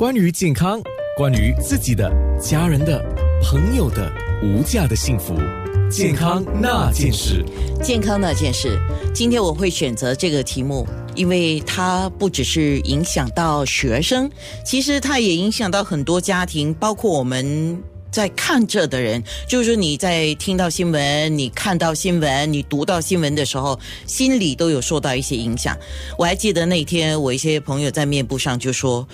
关于健康，关于自己的、家人的、朋友的无价的幸福，健康那件事。健康那件事，今天我会选择这个题目，因为它不只是影响到学生，其实它也影响到很多家庭，包括我们。在看着的人，就是你在听到新闻、你看到新闻、你读到新闻的时候，心里都有受到一些影响。我还记得那天，我一些朋友在面部上就说。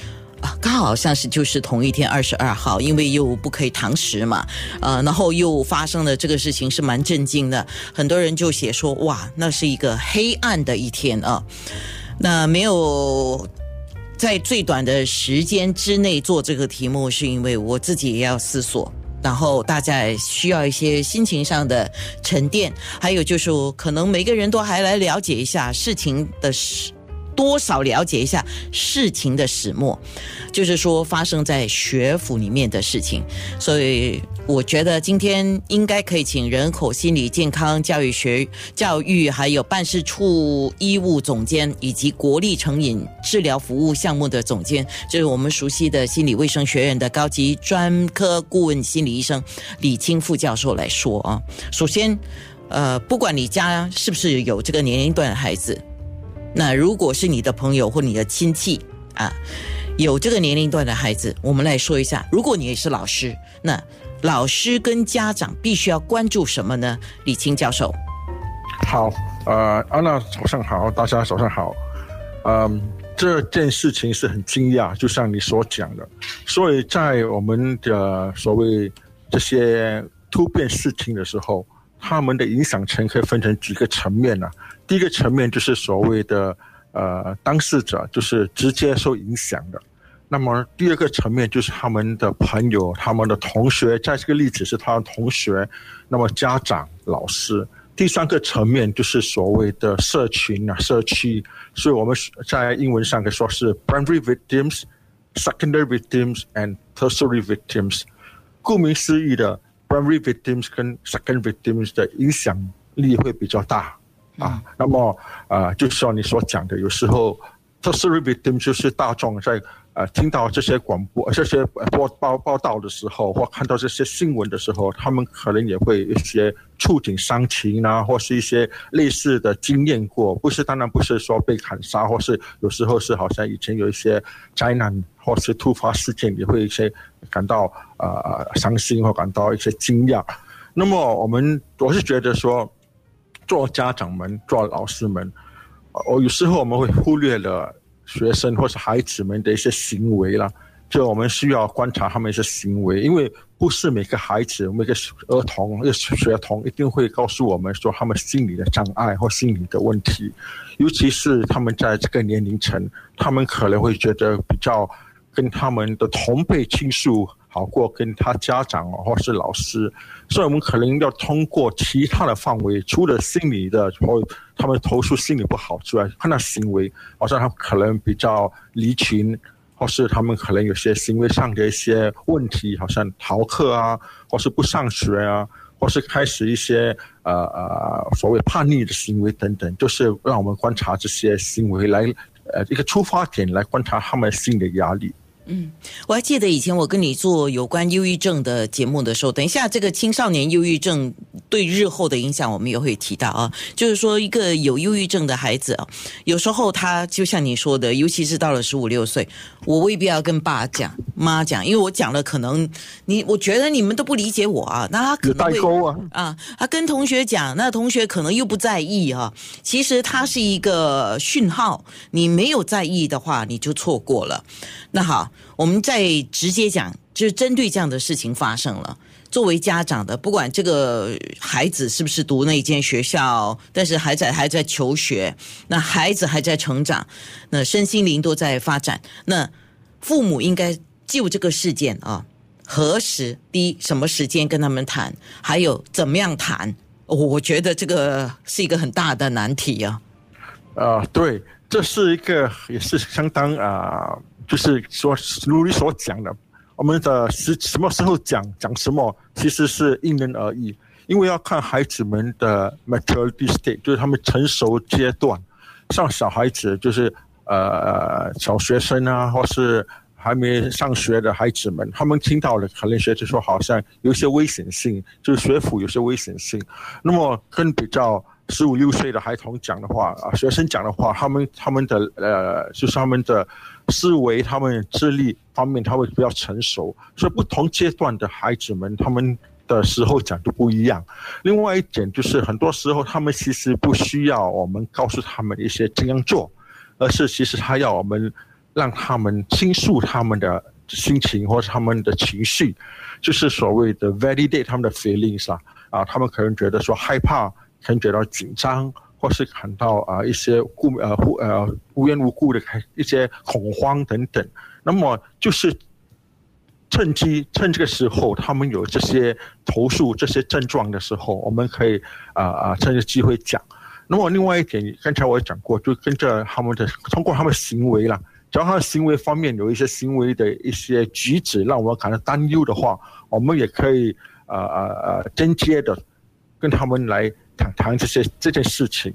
啊，刚好像是就是同一天二十二号，因为又不可以堂食嘛，呃，然后又发生了这个事情，是蛮震惊的。很多人就写说，哇，那是一个黑暗的一天啊。那没有在最短的时间之内做这个题目，是因为我自己也要思索，然后大家需要一些心情上的沉淀，还有就是可能每个人都还来了解一下事情的事。多少了解一下事情的始末，就是说发生在学府里面的事情，所以我觉得今天应该可以请人口心理健康教育学教育还有办事处医务总监以及国立成瘾治疗服务项目的总监，就是我们熟悉的心理卫生学院的高级专科顾问心理医生李清副教授来说啊。首先，呃，不管你家是不是有这个年龄段的孩子。那如果是你的朋友或你的亲戚啊，有这个年龄段的孩子，我们来说一下。如果你也是老师，那老师跟家长必须要关注什么呢？李青教授，好，呃，安娜早上好，大家早上好。嗯，这件事情是很惊讶，就像你所讲的，所以在我们的所谓这些突变事情的时候，他们的影响层可以分成几个层面呢？第一个层面就是所谓的呃当事者，就是直接受影响的。那么第二个层面就是他们的朋友、他们的同学，在这个例子是他的同学，那么家长、老师。第三个层面就是所谓的社群啊、社区，所以我们在英文上可以说是 primary victims、secondary victims and tertiary victims。顾名思义的 primary victims 跟 secondary victims 的影响力会比较大。啊，那么啊，就像你所讲的，有时候这 s e r i victim 就是大众在呃听到这些广播、这些报报报道的时候，或看到这些新闻的时候，他们可能也会一些触景伤情啊，或是一些类似的经验过。不是，当然不是说被砍杀，或是有时候是好像以前有一些灾难或是突发事件，也会一些感到呃伤心或感到一些惊讶。那么我们我是觉得说。做家长们、做老师们，我有时候我们会忽略了学生或是孩子们的一些行为了。就我们需要观察他们一些行为，因为不是每个孩子、每个儿童、一个学童一定会告诉我们说他们心理的障碍或心理的问题。尤其是他们在这个年龄层，他们可能会觉得比较跟他们的同辈倾诉。好过跟他家长或是老师，所以我们可能要通过其他的范围，除了心理的或他们投诉心理不好之外，看他行为，好像他可能比较离群，或是他们可能有些行为上的一些问题，好像逃课啊，或是不上学啊，或是开始一些呃呃所谓叛逆的行为等等，就是让我们观察这些行为来呃一个出发点来观察他们心理压力。嗯，我还记得以前我跟你做有关忧郁症的节目的时候，等一下这个青少年忧郁症对日后的影响，我们也会提到啊。就是说，一个有忧郁症的孩子啊，有时候他就像你说的，尤其是到了十五六岁，我未必要跟爸讲、妈讲，因为我讲了，可能你我觉得你们都不理解我啊。那他可能会啊啊，他跟同学讲，那同学可能又不在意啊。其实他是一个讯号，你没有在意的话，你就错过了。那好。我们再直接讲，就是针对这样的事情发生了。作为家长的，不管这个孩子是不是读那间学校，但是还在还在求学，那孩子还在成长，那身心灵都在发展。那父母应该就这个事件啊，何时第一什么时间跟他们谈，还有怎么样谈？我觉得这个是一个很大的难题啊。啊，对，这是一个也是相当啊。就是说，如你所讲的，我们的时什么时候讲讲什么，其实是因人而异，因为要看孩子们的 maturity state，就是他们成熟阶段。像小孩子，就是呃小学生啊，或是还没上学的孩子们，他们听到了可能学就说好像有些危险性，就是学府有些危险性。那么跟比较十五六岁的孩童讲的话啊，学生讲的话，他们他们的呃，就是他们的思维、他们智力方面，他会比较成熟。所以不同阶段的孩子们，他们的时候讲都不一样。另外一点就是，很多时候他们其实不需要我们告诉他们一些怎样做，而是其实他要我们。让他们倾诉他们的心情或者他们的情绪，就是所谓的 validate 他们的 feelings 啊，啊，他们可能觉得说害怕，可能觉得紧张，或是感到啊一些故呃无呃无缘无故的一些恐慌等等。那么就是趁机趁这个时候，他们有这些投诉这些症状的时候，我们可以啊啊趁着机会讲。那么另外一点，刚才我也讲过，就跟着他们的通过他们行为了。只要他的行为方面有一些行为的一些举止让我感到担忧的话，我们也可以呃呃呃间接的跟他们来谈谈这些这件事情。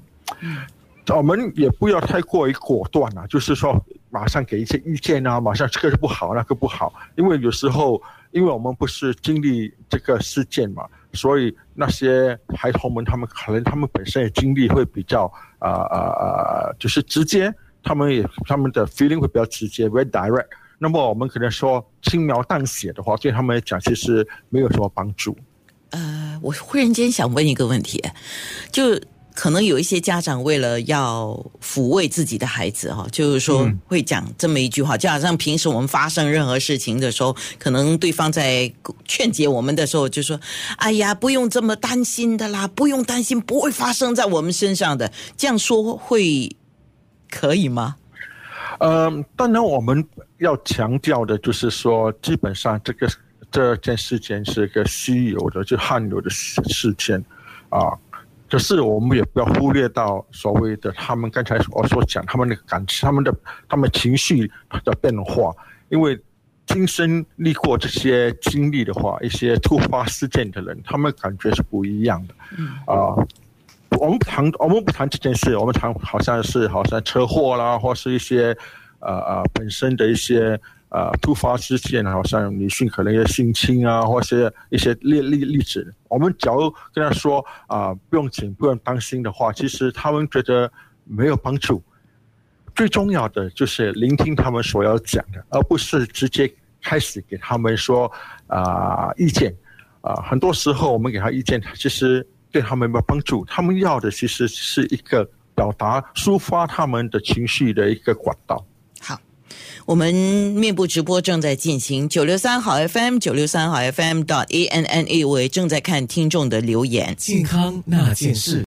我们也不要太过于果断啊，就是说马上给一些意见啊，马上这个不好那个不好，因为有时候因为我们不是经历这个事件嘛，所以那些孩童们他们可能他们本身的经历会比较啊啊啊，就是直接。他们也他们的 feeling 会比较直接，very direct。那么我们可能说轻描淡写的话，对他们来讲其实没有什么帮助。呃，我忽然间想问一个问题，就可能有一些家长为了要抚慰自己的孩子哈，就是说会讲这么一句话，就好像平时我们发生任何事情的时候，可能对方在劝解我们的时候就说：“哎呀，不用这么担心的啦，不用担心，不会发生在我们身上的。”这样说会。可以吗？呃，当然我们要强调的就是说，基本上这个这件事情是一个稀有的、就罕有的事件啊。可是我们也不要忽略到所谓的他们刚才我所讲他们的感情、他们的他们情绪的变化，因为亲身历过这些经历的话，一些突发事件的人，他们感觉是不一样的啊。我们不谈，我们不谈这件事。我们谈好像是好像车祸啦，或是一些呃呃本身的一些呃突发事件，好像女性可能要性侵啊，或是一些例例例子。我们假如跟他说啊，不用紧，不用担心的话，其实他们觉得没有帮助。最重要的就是聆听他们所要讲的，而不是直接开始给他们说啊意见啊。很多时候我们给他意见，其实。对他们没有帮助，他们要的其实是一个表达、抒发他们的情绪的一个管道。我们面部直播正在进行，九六三好 FM，九六三好 FM dot A N N A，我也正在看听众的留言。健康那件事。